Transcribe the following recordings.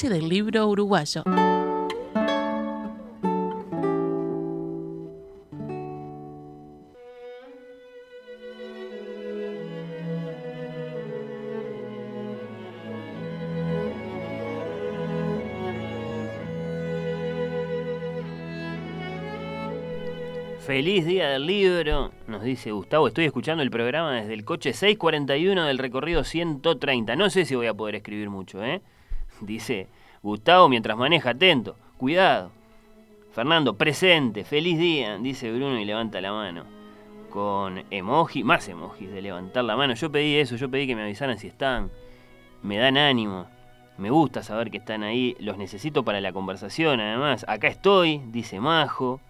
del libro uruguayo. Feliz día del libro, nos dice Gustavo. Estoy escuchando el programa desde el coche 641 del recorrido 130. No sé si voy a poder escribir mucho, ¿eh? Dice Gustavo mientras maneja, atento, cuidado. Fernando, presente, feliz día, dice Bruno y levanta la mano. Con emoji, más emojis de levantar la mano. Yo pedí eso, yo pedí que me avisaran si están. Me dan ánimo. Me gusta saber que están ahí. Los necesito para la conversación, además. Acá estoy, dice Majo.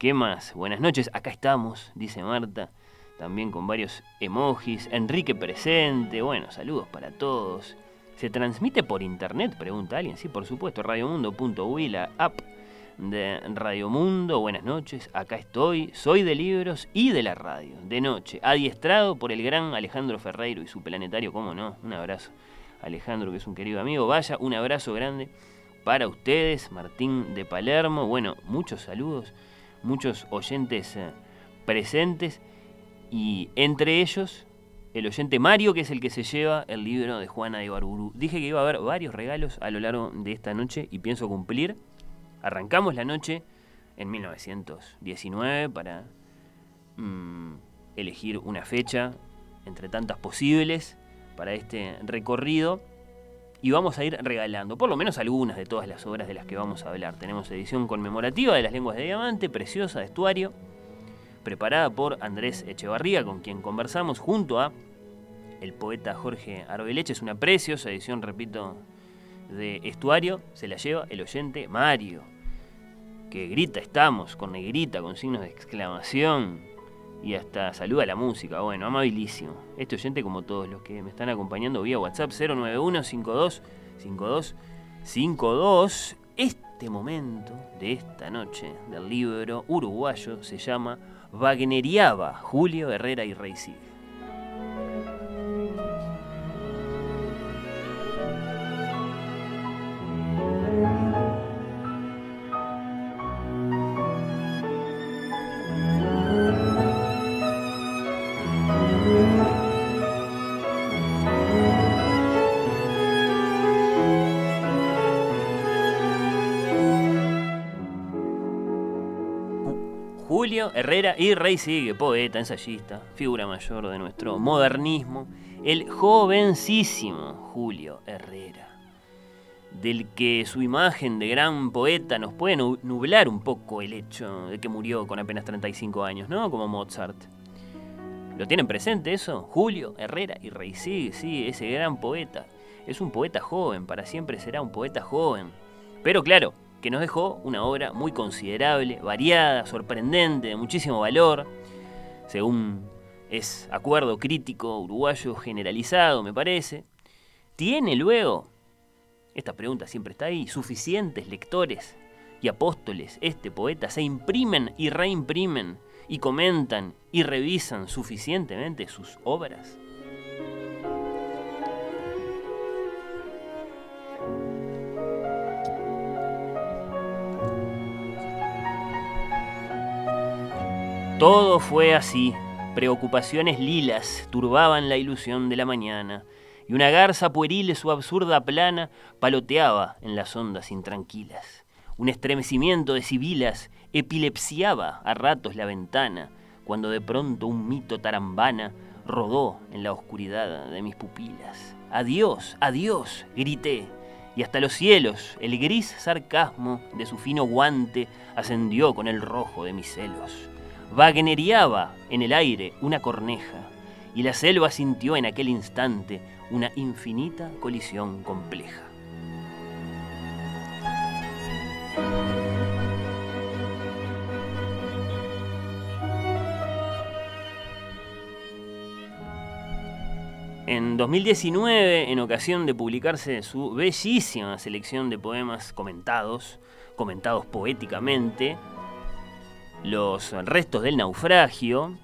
¿Qué más? Buenas noches, acá estamos, dice Marta, también con varios emojis. Enrique presente, bueno, saludos para todos. ¿Se transmite por internet? Pregunta alguien. Sí, por supuesto, radiomundo.uy, la app de Radio Mundo. Buenas noches, acá estoy. Soy de libros y de la radio, de noche. Adiestrado por el gran Alejandro Ferreiro y su planetario, ¿cómo no? Un abrazo. Alejandro, que es un querido amigo. Vaya, un abrazo grande para ustedes. Martín de Palermo. Bueno, muchos saludos muchos oyentes eh, presentes y entre ellos el oyente Mario, que es el que se lleva el libro de Juana de Barburu. Dije que iba a haber varios regalos a lo largo de esta noche y pienso cumplir. Arrancamos la noche en 1919 para mm, elegir una fecha entre tantas posibles para este recorrido y vamos a ir regalando por lo menos algunas de todas las obras de las que vamos a hablar. Tenemos edición conmemorativa de las lenguas de diamante, preciosa de estuario, preparada por Andrés Echevarría, con quien conversamos junto a el poeta Jorge Arbeleche. Es una preciosa edición, repito, de estuario. Se la lleva el oyente Mario, que grita estamos, con negrita, con signos de exclamación y hasta saluda la música. Bueno, amabilísimo. Este oyente, como todos los que me están acompañando vía WhatsApp 091 52 52 52. Este momento de esta noche del libro uruguayo se llama Wagneriaba, Julio Herrera y Rey Herrera y Rey sigue, poeta, ensayista, figura mayor de nuestro modernismo, el jovencísimo Julio Herrera, del que su imagen de gran poeta nos puede nublar un poco el hecho de que murió con apenas 35 años, ¿no? Como Mozart. ¿Lo tienen presente eso? Julio Herrera y Rey sigue, sí, ese gran poeta. Es un poeta joven, para siempre será un poeta joven. Pero claro, que nos dejó una obra muy considerable, variada, sorprendente, de muchísimo valor, según es acuerdo crítico uruguayo generalizado, me parece. ¿Tiene luego, esta pregunta siempre está ahí, suficientes lectores y apóstoles este poeta se imprimen y reimprimen y comentan y revisan suficientemente sus obras? Todo fue así. Preocupaciones lilas turbaban la ilusión de la mañana, y una garza pueril su absurda plana paloteaba en las ondas intranquilas. Un estremecimiento de sibilas epilepsiaba a ratos la ventana, cuando de pronto un mito tarambana rodó en la oscuridad de mis pupilas. Adiós, adiós, grité, y hasta los cielos el gris sarcasmo de su fino guante ascendió con el rojo de mis celos. Wagneriaba en el aire una corneja, y la selva sintió en aquel instante una infinita colisión compleja. En 2019, en ocasión de publicarse su bellísima selección de poemas comentados, comentados poéticamente, los restos del naufragio.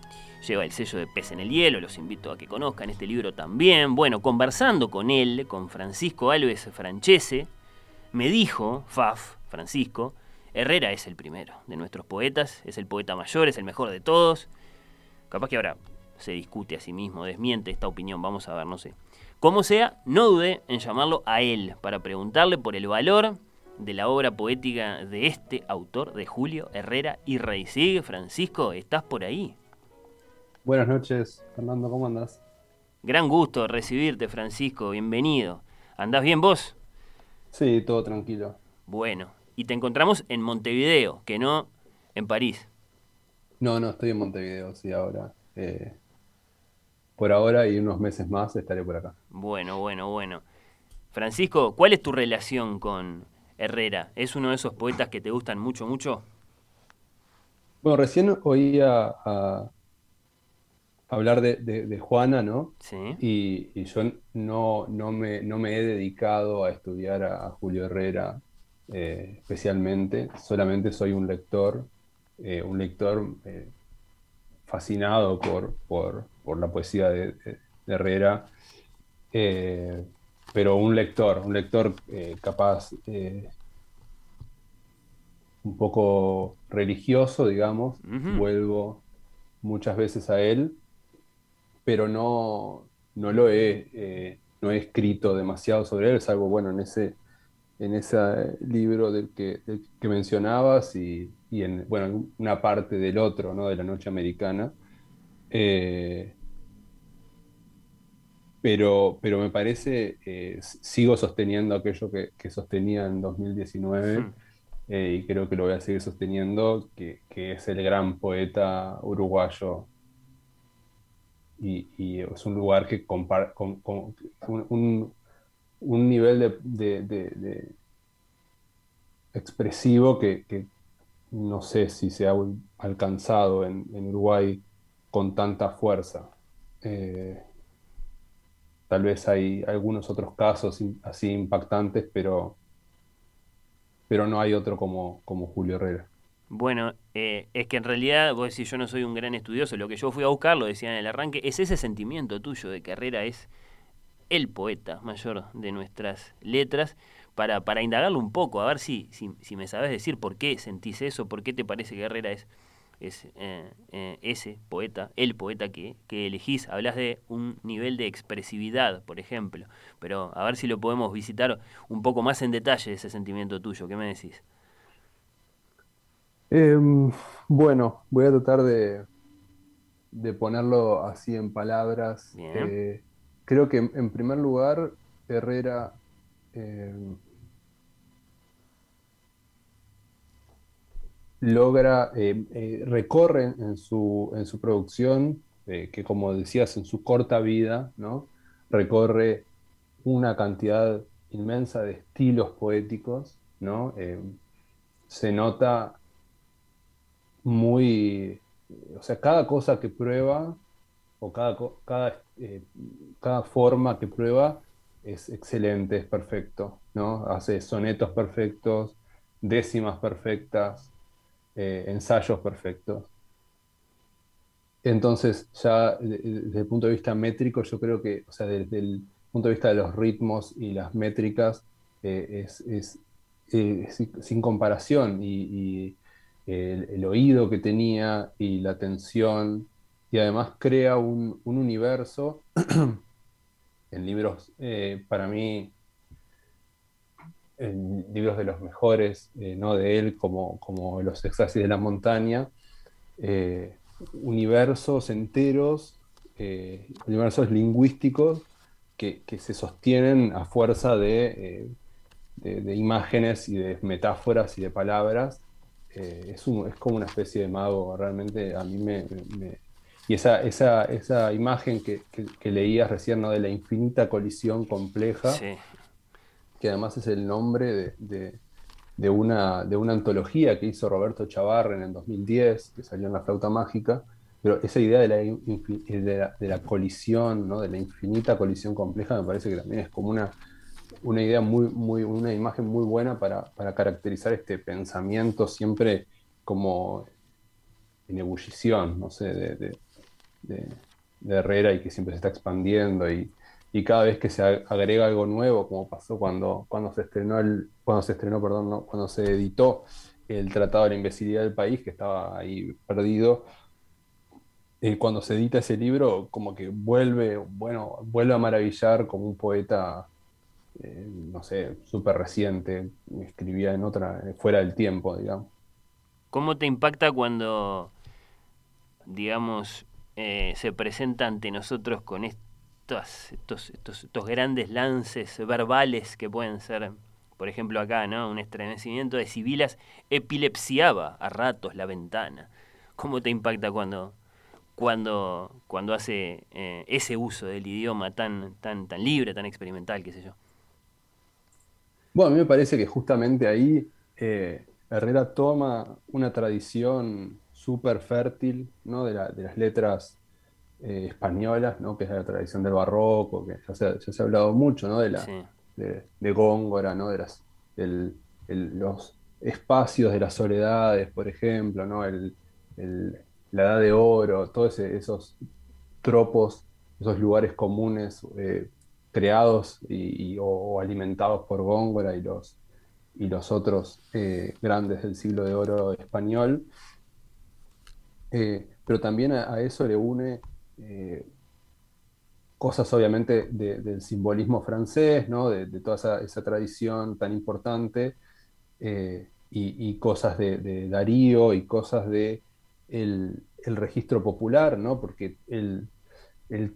Lleva el sello de Pez en el Hielo, los invito a que conozcan este libro también. Bueno, conversando con él, con Francisco Alves Franchese, me dijo, Faf, Francisco, Herrera es el primero de nuestros poetas, es el poeta mayor, es el mejor de todos. Capaz que ahora se discute a sí mismo, desmiente esta opinión, vamos a ver, no sé. Como sea, no dudé en llamarlo a él para preguntarle por el valor de la obra poética de este autor, de Julio Herrera y Rey. Sigue, Francisco, ¿estás por ahí? Buenas noches, Fernando, ¿cómo andas? Gran gusto recibirte, Francisco, bienvenido. ¿Andás bien vos? Sí, todo tranquilo. Bueno, y te encontramos en Montevideo, que no en París. No, no, estoy en Montevideo, sí, ahora. Eh, por ahora y unos meses más estaré por acá. Bueno, bueno, bueno. Francisco, ¿cuál es tu relación con Herrera? ¿Es uno de esos poetas que te gustan mucho, mucho? Bueno, recién oía a, hablar de, Juana, ¿no? Sí. Y, yo no, no, me, no me he dedicado a estudiar a, Julio Herrera eh, especialmente, solamente soy un lector, eh, un lector eh, fascinado por, por, por, la poesía de, Herrera, pero un lector, un lector capaz un poco religioso, digamos, vuelvo muchas veces a él, pero no, no lo he, eh, no he escrito demasiado sobre él, salvo, bueno, en ese, en ese libro del que, que mencionabas y, y, en, bueno, una parte del otro, ¿no? De la noche americana. Eh, pero, pero me parece, eh, sigo sosteniendo aquello que, que, sostenía en 2019 hmm. y creo que lo voy a seguir sosteniendo, que, que es el gran poeta uruguayo y, es un lugar que compara con, un, nivel de, expresivo que, no sé si se ha alcanzado en, Uruguay con tanta fuerza. Eh, tal vez hay algunos otros casos así impactantes, pero, pero no hay otro como, como Julio Herrera. Bueno, eh, es que en realidad, vos decís, yo no soy un gran estudioso, lo que yo fui a buscar, lo decía en el arranque, es ese sentimiento tuyo de que Herrera es el poeta mayor de nuestras letras, para, para indagarlo un poco, a ver si, si, si me sabes decir por qué sentís eso, por qué te parece que Herrera es, es eh, eh, ese poeta, el poeta que, que elegís. Hablas de un nivel de expresividad, por ejemplo, pero a ver si lo podemos visitar un poco más en detalle ese sentimiento tuyo, ¿qué me decís? Em, bueno, voy a tratar de, de ponerlo así en palabras. Eh, creo que en primer lugar, Herrera logra, em, eh, recorre en su, en su producción, eh, que como decías, en su corta vida, ¿no? recorre una cantidad inmensa de estilos poéticos, ¿no? se nota muy, o sea, cada cosa que prueba o cada, cada, eh, cada forma que prueba es excelente, es perfecto, ¿no? Hace sonetos perfectos, décimas perfectas, eh, ensayos perfectos. Entonces, ya desde el punto de vista métrico, yo creo que, o sea, desde el punto de vista de los ritmos y las métricas, eh, es, es, sin comparación y el, oído que tenía y la atención, y además crea un, universo en libros, eh, para mí, libros de los mejores, eh, ¿no? de él, como, como Los éxtasis de la montaña, eh, universos enteros, universos lingüísticos que, se sostienen a fuerza de, de, imágenes y de metáforas y de palabras eh, es, es, como una especie de mago, realmente a mí me... y esa, esa, esa imagen que, que, leías recién, ¿no? De la infinita colisión compleja, que además es el nombre de, de, una, de una antología que hizo Roberto Chavarren en el 2010, que salió en La Flauta Mágica, pero esa idea de la, de la, de la colisión, ¿no? de la infinita colisión compleja, me parece que también es como una una idea muy, muy, una imagen muy buena para, caracterizar este pensamiento siempre como en ebullición, no sé, de, Herrera y que siempre se está expandiendo y, y cada vez que se agrega algo nuevo, como pasó cuando, cuando se estrenó el, cuando se estrenó, perdón, cuando se editó el Tratado de la Imbecilidad del País, que estaba ahí perdido, eh, cuando se edita ese libro, como que vuelve, bueno, vuelve a maravillar como un poeta, eh, no sé, súper reciente, escribía en otra, fuera del tiempo, digamos. ¿Cómo te impacta cuando, digamos, eh, se presenta ante nosotros con estos, grandes lances verbales que pueden ser, por ejemplo acá, ¿no? Un estremecimiento de civilas epilepsiaba a ratos la ventana. ¿Cómo te impacta cuando, cuando, cuando hace eh, ese uso del idioma tan, tan, tan libre, tan experimental, qué sé yo? Bueno, a mí me parece que justamente ahí eh, Herrera toma una tradición súper fértil ¿no? de, las letras eh, españolas, ¿no? que es la tradición del barroco, que ya se, ha hablado mucho ¿no? de, la, de, Góngora, ¿no? de las, los espacios de las soledades, por ejemplo, ¿no? El, la edad de oro, todos esos tropos, esos lugares comunes eh, creados y, o, alimentados por Góngora y los, y los otros eh, grandes del siglo de oro español. Pero también a, eso le une eh, cosas obviamente del simbolismo francés, ¿no? de, toda esa, tradición tan importante, y, cosas de, Darío y cosas de el, registro popular, ¿no? porque él,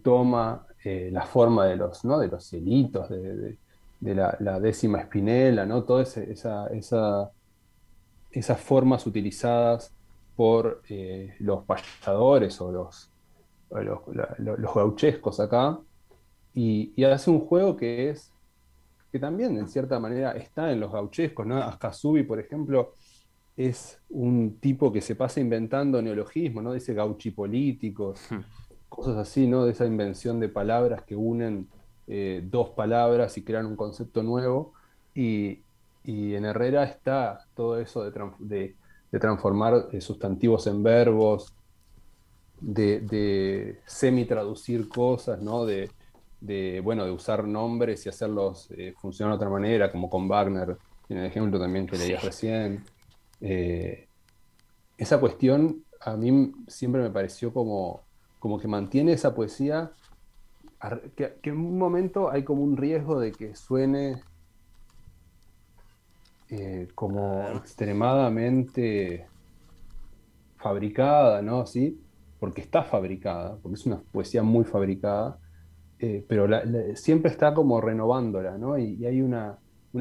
toma la forma de los, ¿no? de los de, la, décima espinela, ¿no? Todas esa, esas formas utilizadas por eh, los payadores o los, los, gauchescos acá, y, hace un juego que es, que también en cierta manera está en los gauchescos, ¿no? Por ejemplo, es un tipo que se pasa inventando neologismos, ¿no? Dice gauchipolíticos, hmm. cosas así, ¿no? De esa invención de palabras que unen eh, dos palabras y crean un concepto nuevo. Y, en Herrera está todo eso de, transformar eh, sustantivos en verbos, de, semi-traducir cosas, ¿no? De, bueno, de usar nombres y hacerlos eh, funcionar de otra manera, como con Wagner, en el ejemplo también que leías recién. esa cuestión a mí siempre me pareció como, como que mantiene esa poesía que, en un momento hay como un riesgo de que suene eh, como extremadamente fabricada, ¿no? ¿Sí? Porque está fabricada, porque es una poesía muy fabricada, eh, pero siempre está como renovándola, ¿no? Y, hay una,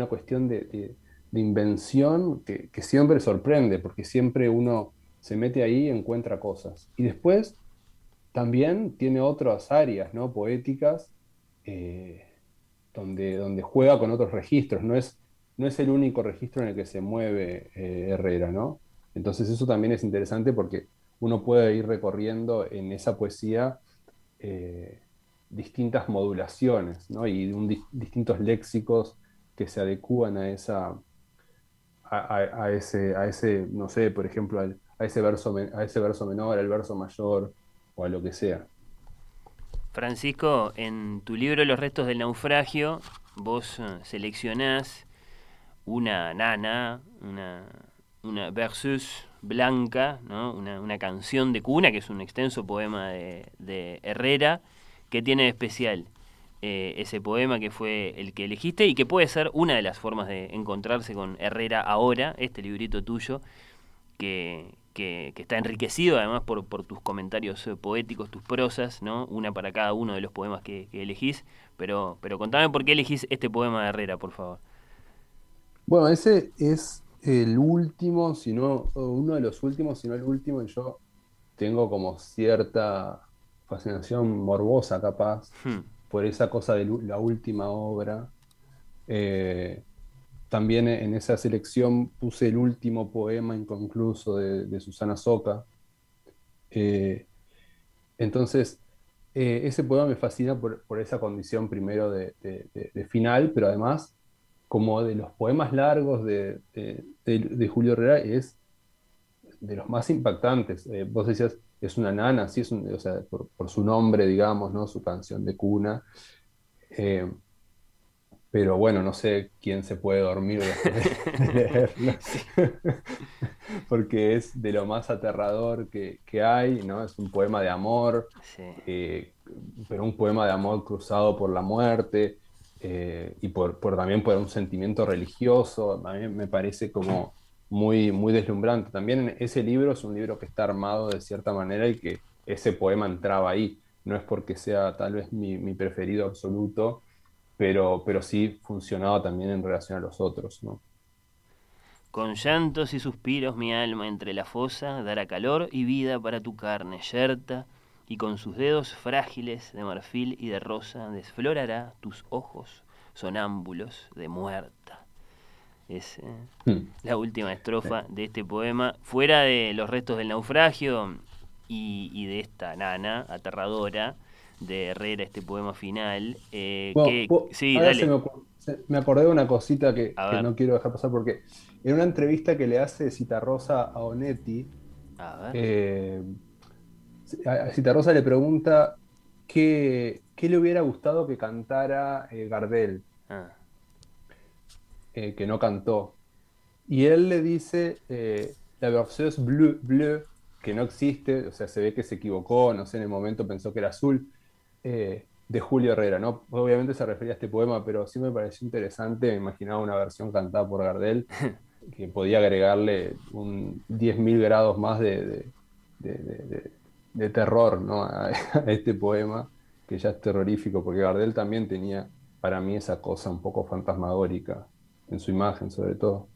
cuestión de, invención que, que, siempre sorprende, porque siempre uno se mete ahí y encuentra cosas. Y después también tiene otras áreas ¿no? poéticas eh, donde, donde juega con otros registros. No es, no es el único registro en el que se mueve eh, Herrera, ¿no? Entonces eso también es interesante porque uno puede ir recorriendo en esa poesía eh, distintas modulaciones, ¿no? Y distintos léxicos que se adecúan a esa. A, ese, a ese, no sé, por ejemplo, a, ese verso, a ese verso menor, al verso mayor, a lo que sea. Francisco, en tu libro Los restos del naufragio, vos eh, seleccionás una nana, una, una versus blanca, ¿no? una, canción de cuna, que es un extenso poema de, Herrera, que tiene de especial eh, ese poema que fue el que elegiste y que puede ser una de las formas de encontrarse con Herrera ahora, este librito tuyo, que, que, está enriquecido además por, tus comentarios eh, poéticos, tus prosas, ¿no? Una para cada uno de los poemas que, elegís. Pero, pero contame por qué elegís este poema de Herrera, por favor. Bueno, ese es el último, si no, uno de los últimos, si no el último, y yo tengo como cierta fascinación morbosa capaz hmm. por esa cosa de la última obra. Eh, también en esa selección puse el último poema inconcluso de, Susana Soca. Eh, entonces, eh, ese poema me fascina por, esa condición primero de, final, pero además, como de los poemas largos de, Julio Herrera, es de los más impactantes. Eh, vos decías, es una nana, sí, es o sea, por, su nombre, digamos, ¿no? su canción de cuna. Eh, pero bueno, no sé quién se puede dormir después de leerlo, porque es de lo más aterrador que, hay, ¿no? Es un poema de amor, eh, pero un poema de amor cruzado por la muerte eh, y por, también por un sentimiento religioso. A mí me parece como muy, muy deslumbrante. También ese libro es un libro que está armado de cierta manera y que ese poema entraba ahí. No es porque sea tal vez mi, preferido absoluto, pero, pero sí funcionaba también en relación a los otros, ¿no? Con llantos y suspiros mi alma entre la fosa dará calor y vida para tu carne yerta, y con sus dedos frágiles de marfil y de rosa desflorará tus ojos sonámbulos de muerta. Es eh, hmm. la última estrofa de este poema, fuera de los restos del naufragio y, y de esta nana aterradora de Herrera, este poema final. Eh, sí, dale. me, acordé de una cosita que, no quiero dejar pasar porque en una entrevista que le hace Citarrosa a Onetti, a eh, Citarrosa le pregunta qué, le hubiera gustado que cantara eh, Gardel, ah. que no cantó. Y él le dice, la versión bleu, bleu, que no existe, o sea, se ve que se equivocó, no sé, en el momento pensó que era azul. Eh, de Julio Herrera, ¿no? Obviamente se refería a este poema, pero sí me pareció interesante, me imaginaba una versión cantada por Gardel, que podía agregarle un 10.000 grados más de, terror ¿no? a, este poema, que ya es terrorífico, porque Gardel también tenía para mí esa cosa un poco fantasmagórica en su imagen sobre todo.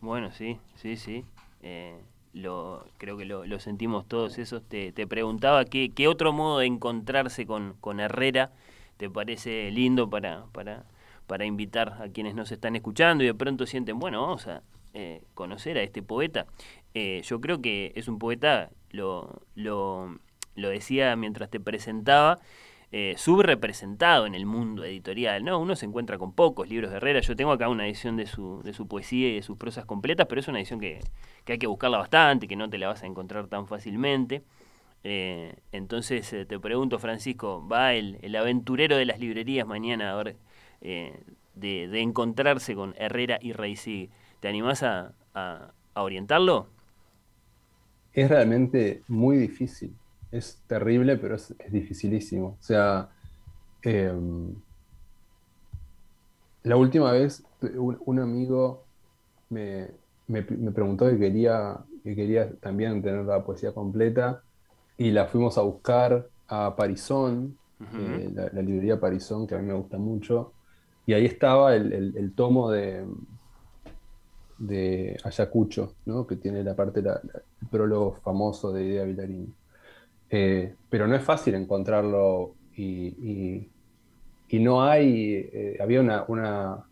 Bueno, sí, sí, sí. Eh, lo, creo que lo, sentimos todos esos. Te, preguntaba qué, qué, otro modo de encontrarse con, con Herrera te parece lindo para, para, para, invitar a quienes nos están escuchando y de pronto sienten, bueno, vamos a eh, conocer a este poeta. Eh, yo creo que es un poeta, lo, lo, lo decía mientras te presentaba, eh, subrepresentado en el mundo editorial, ¿no? Uno se encuentra con pocos libros de Herrera. Yo tengo acá una edición de su, de su poesía y de sus prosas completas, pero es una edición que, hay que buscarla bastante, que no te la vas a encontrar tan fácilmente. Eh, entonces eh, te pregunto, Francisco, ¿va el, aventurero de las librerías mañana a ver de, encontrarse con Herrera y Reisig? ¿Te animás a, a orientarlo? Es realmente muy difícil es terrible, pero es, dificilísimo. O sea, em, la última vez un, amigo me, preguntó que quería, que quería también tener la poesía completa y la fuimos a buscar a Parisón, eh, la, librería Parisón, que a mí me gusta mucho, y ahí estaba el, tomo de, de Ayacucho, ¿no? que tiene la parte, el prólogo famoso de Idea Villarini. Eh, pero no es fácil encontrarlo y, no hay, eh, había una,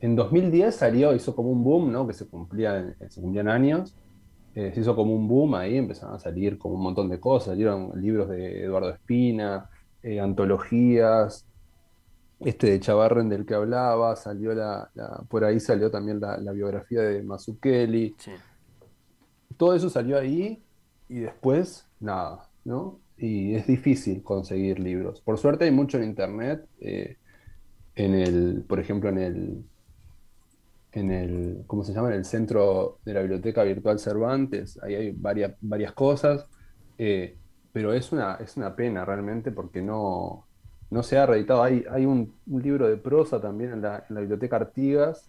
En 2010 salió, hizo como un boom, ¿no? Que se, cumplía, se cumplían años, eh, se hizo como un boom ahí, empezaron a salir como un montón de cosas, salieron libros de Eduardo Espina, antologías, este de Chavarren del que hablaba, salió la, por ahí salió también la, biografía de Mazukeli. Todo eso salió ahí y después nada, ¿no? Y es difícil conseguir libros. Por suerte hay mucho en internet, eh, en el, por ejemplo, en el, en el, ¿cómo se llama? En el centro de la Biblioteca Virtual Cervantes, ahí hay varias, varias cosas, eh, pero es una, es una pena realmente porque no, no se ha reeditado. Hay, un, libro de prosa también en la, Biblioteca Artigas.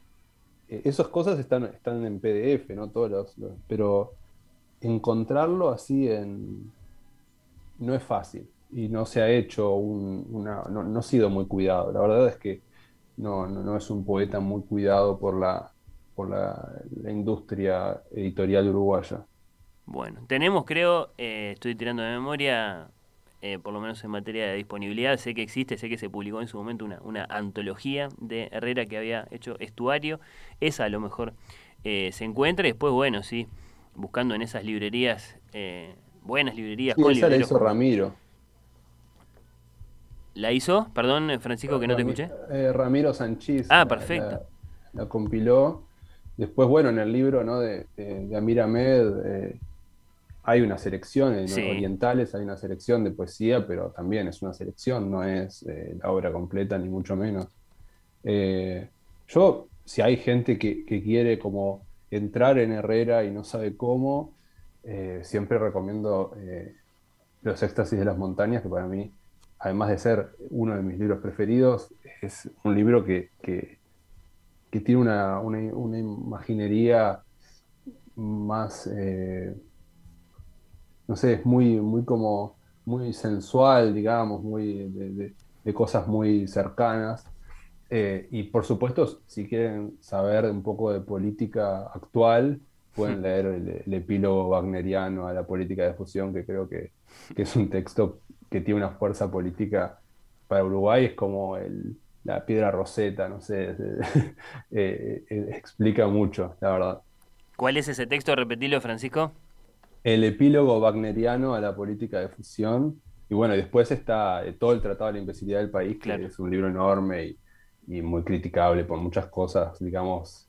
Eh, esas cosas están, están en PDF, ¿no? Todos los pero encontrarlo así en... no es fácil y no se ha hecho un, una, no, ha sido muy cuidado. La verdad es que no, no, es un poeta muy cuidado por la, por la, industria editorial uruguaya. Bueno, tenemos creo, eh, estoy tirando de memoria, eh, por lo menos en materia de disponibilidad, sé que existe, sé que se publicó en su momento una, una antología de Herrera que había hecho estuario, esa a lo mejor eh, se encuentra y después, bueno, sí, buscando en esas librerías, eh, buenas librerías. con esa la hizo Ramiro. ¿La hizo? Perdón, Francisco, que no te escuché. Ramiro Sanchís. Ah, perfecto. La, compiló. Después, bueno, en el libro ¿no? de, de, Amir Ahmed, hay una selección en orientales, hay una selección de poesía, pero también es una selección, no es eh, la obra completa, ni mucho menos. Eh, yo, si hay gente que, quiere como entrar en Herrera y no sabe cómo, eh, siempre recomiendo Los éxtasis de las montañas, que para mí, además de ser uno de mis libros preferidos, es un libro que, tiene una, una, imaginería más no sé, es muy, muy como, muy sensual, digamos, muy de, cosas muy cercanas. Eh, y por supuesto, si quieren saber un poco de política actual, pueden leer el, epílogo wagneriano a la política de fusión, que creo que, es un texto que tiene una fuerza política para Uruguay, es como la piedra roseta, no sé, eh, eh, explica mucho, la verdad. ¿Cuál es ese texto? Repetilo, Francisco el epílogo wagneriano a la política de fusión. Y bueno, después está eh, todo el Tratado de la Imbecilidad del País, que es un libro enorme y, muy criticable por muchas cosas, digamos,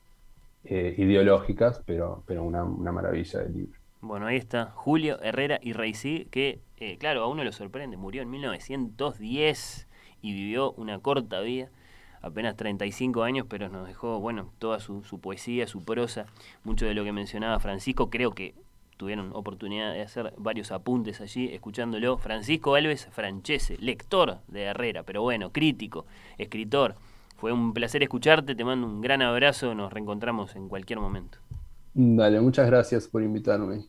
eh, ideológicas, pero, pero una, maravilla de libro. Bueno, ahí está Julio Herrera y Reisí, que, eh, claro, a uno lo sorprende, murió en 1910 y vivió una corta vida, apenas 35 años, pero nos dejó, bueno, toda su, su poesía, su prosa, mucho de lo que mencionaba Francisco, creo que tuvieron oportunidad de hacer varios apuntes allí, escuchándolo. Francisco Alves Franchese, lector de Herrera, pero bueno, crítico, escritor. Fue un placer escucharte, te mando un gran abrazo, nos reencontramos en cualquier momento. Dale, muchas gracias por invitarme.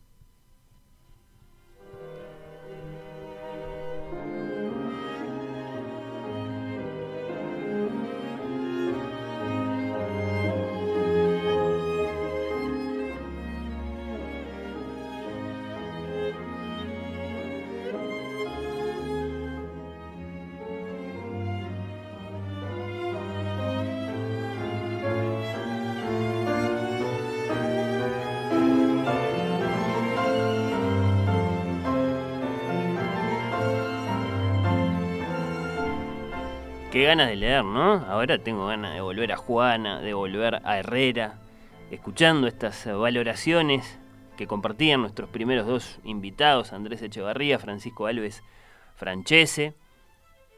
Qué ganas de leer, ¿no? Ahora tengo ganas de volver a Juana, de volver a Herrera, escuchando estas valoraciones que compartían nuestros primeros dos invitados, Andrés Echevarría, Francisco Alves Franchese.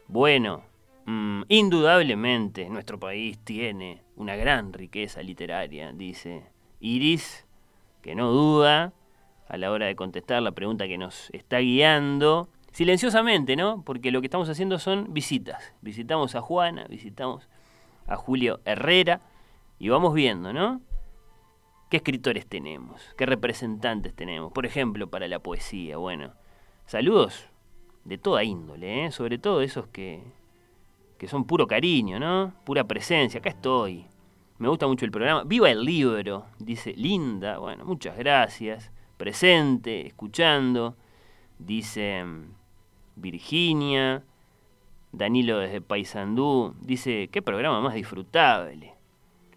Bueno, mm, indudablemente nuestro país tiene una gran riqueza literaria, dice Iris, que no duda a la hora de contestar la pregunta que nos está guiando silenciosamente, ¿no? Porque lo que estamos haciendo son visitas. Visitamos a Juana, visitamos a Julio Herrera y vamos viendo, ¿no? ¿Qué escritores tenemos? ¿Qué representantes tenemos? Por ejemplo, para la poesía, bueno, saludos de toda índole, ¿eh? sobre todo esos que, que son puro cariño, ¿no? Pura presencia, acá estoy. Me gusta mucho el programa. Viva el libro, dice Linda. Bueno, muchas gracias. Presente, escuchando. Dice Virginia, Danilo desde Paysandú, dice, qué programa más disfrutable.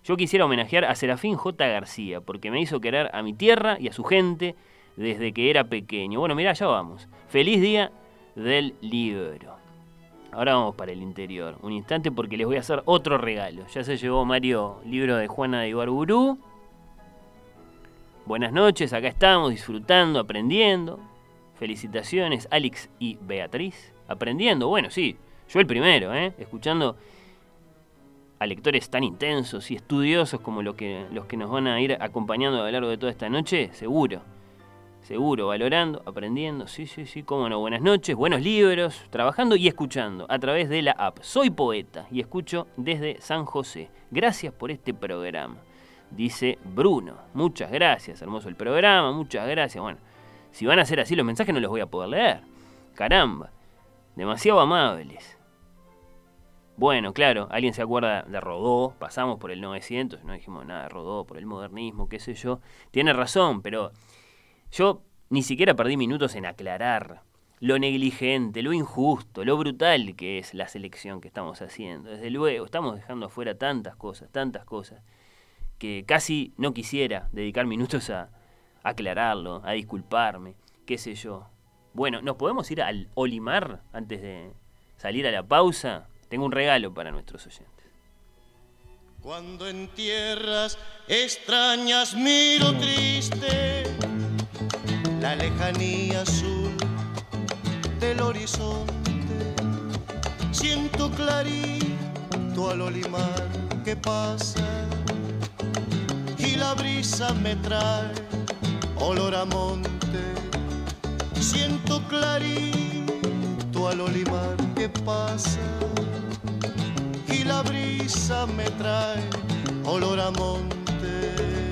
Yo quisiera homenajear a Serafín J. García, porque me hizo querer a mi tierra y a su gente desde que era pequeño. Bueno, mira, ya vamos. Feliz día del libro. Ahora vamos para el interior. Un instante porque les voy a hacer otro regalo. Ya se llevó Mario libro de Juana de Ibarburu. Buenas noches, acá estamos disfrutando, aprendiendo. Felicitaciones, Alex y Beatriz. Aprendiendo, bueno, sí, yo el primero, ¿eh? escuchando a lectores tan intensos y estudiosos como lo que, los que nos van a ir acompañando a lo largo de toda esta noche, seguro. Seguro, valorando, aprendiendo, sí, sí, sí, cómo no. Buenas noches, buenos libros, trabajando y escuchando a través de la app. Soy poeta y escucho desde San José. Gracias por este programa. Dice Bruno. Muchas gracias, hermoso el programa, muchas gracias. Bueno, si van a ser así los mensajes no los voy a poder leer. Caramba, demasiado amables. Bueno, claro, alguien se acuerda de Rodó, pasamos por el 900, no dijimos nada de Rodó, por el modernismo, qué sé yo. Tiene razón, pero yo ni siquiera perdí minutos en aclarar lo negligente, lo injusto, lo brutal que es la selección que estamos haciendo. Desde luego, estamos dejando afuera tantas cosas, tantas cosas, que casi no quisiera dedicar minutos a, aclararlo, a disculparme, qué sé yo. Bueno, ¿nos podemos ir al Olimar antes de salir a la pausa? Tengo un regalo para nuestros oyentes. Cuando en tierras extrañas miro triste la lejanía azul del horizonte. Siento clarito al olimar que pasa y la brisa me trae olor a monte. Siento clarito al olimar que pasa y la brisa me trae olor a monte.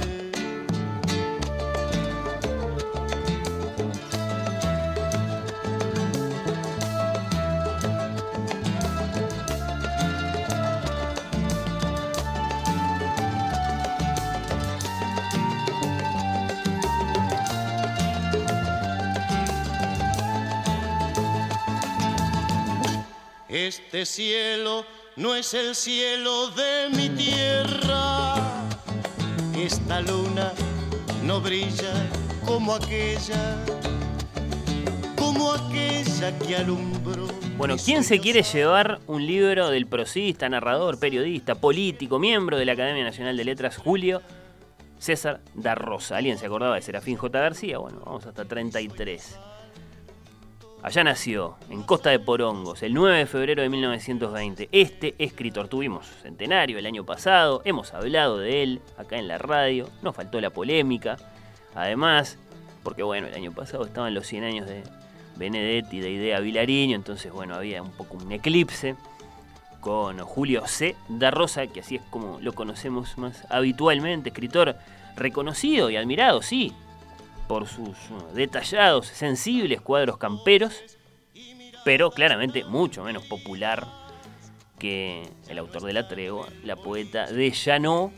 Este cielo no es el cielo de mi tierra. Esta luna no brilla como aquella, como aquella que alumbró. Bueno, ¿quién se quiere llevar un libro del prosista, narrador, periodista, político, miembro de la Academia Nacional de Letras, Julio César da Rosa? ¿Alguien se acordaba de Serafín J. García? Bueno, vamos hasta 33. Allá nació, en Costa de Porongos, el 9 de febrero de 1920. Este escritor, tuvimos centenario el año pasado, hemos hablado de él acá en la radio, nos faltó la polémica. Además, porque bueno, el año pasado estaban los 100 años de Benedetti, de Idea Vilariño, entonces bueno, había un poco un eclipse con Julio C. da Rosa, que así es como lo conocemos más habitualmente, escritor reconocido y admirado, sí, por sus detallados, sensibles cuadros camperos, pero claramente mucho menos popular que el autor de La Tregua, la poeta de Llano.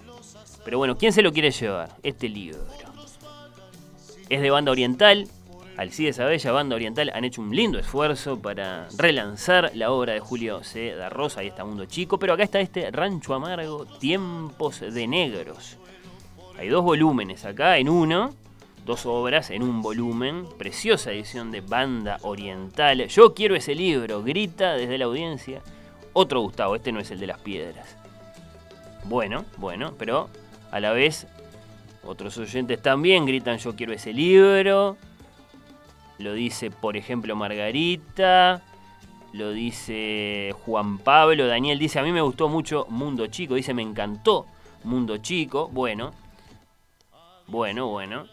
Pero bueno, ¿quién se lo quiere llevar? Este libro. Es de banda oriental. Alcides Abella, banda oriental, han hecho un lindo esfuerzo para relanzar la obra de Julio C. da Rosa. Ahí está Mundo Chico. Pero acá está este Rancho Amargo, Tiempos de Negros. Hay dos volúmenes acá en uno dos obras en un volumen, preciosa edición de banda oriental. Yo quiero ese libro, grita desde la audiencia. Otro Gustavo, este no es el de las piedras. Bueno, bueno, pero a la vez otros oyentes también gritan yo quiero ese libro. Lo dice, por ejemplo, Margarita. Lo dice Juan Pablo. Daniel dice, a mí me gustó mucho Mundo Chico. Dice, me encantó Mundo Chico. Bueno, bueno, bueno.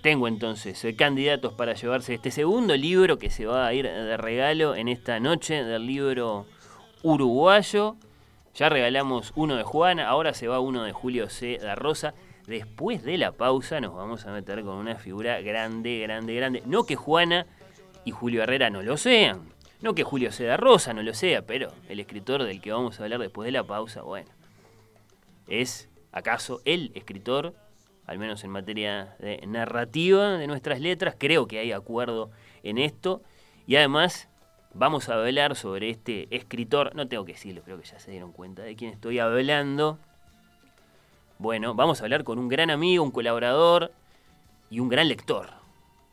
Tengo entonces eh, candidatos para llevarse este segundo libro que se va a ir de regalo en esta noche del libro uruguayo. Ya regalamos uno de Juana, ahora se va uno de Julio C. da Rosa. Después de la pausa nos vamos a meter con una figura grande, grande, grande. No que Juana y Julio Herrera no lo sean. No que Julio C. da Rosa no lo sea, pero el escritor del que vamos a hablar después de la pausa, bueno, es acaso el escritor al menos en materia de narrativa de nuestras letras. Creo que hay acuerdo en esto. Y además vamos a hablar sobre este escritor, no tengo que decirlo, creo que ya se dieron cuenta de quién estoy hablando. Bueno, vamos a hablar con un gran amigo, un colaborador y un gran lector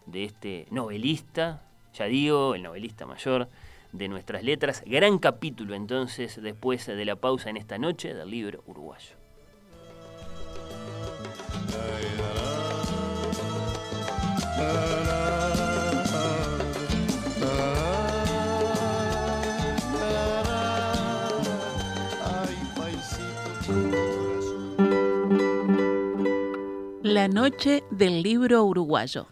de este novelista, ya digo, el novelista mayor de nuestras letras. Gran capítulo entonces después de la pausa en esta noche del libro uruguayo. La noche del libro uruguayo.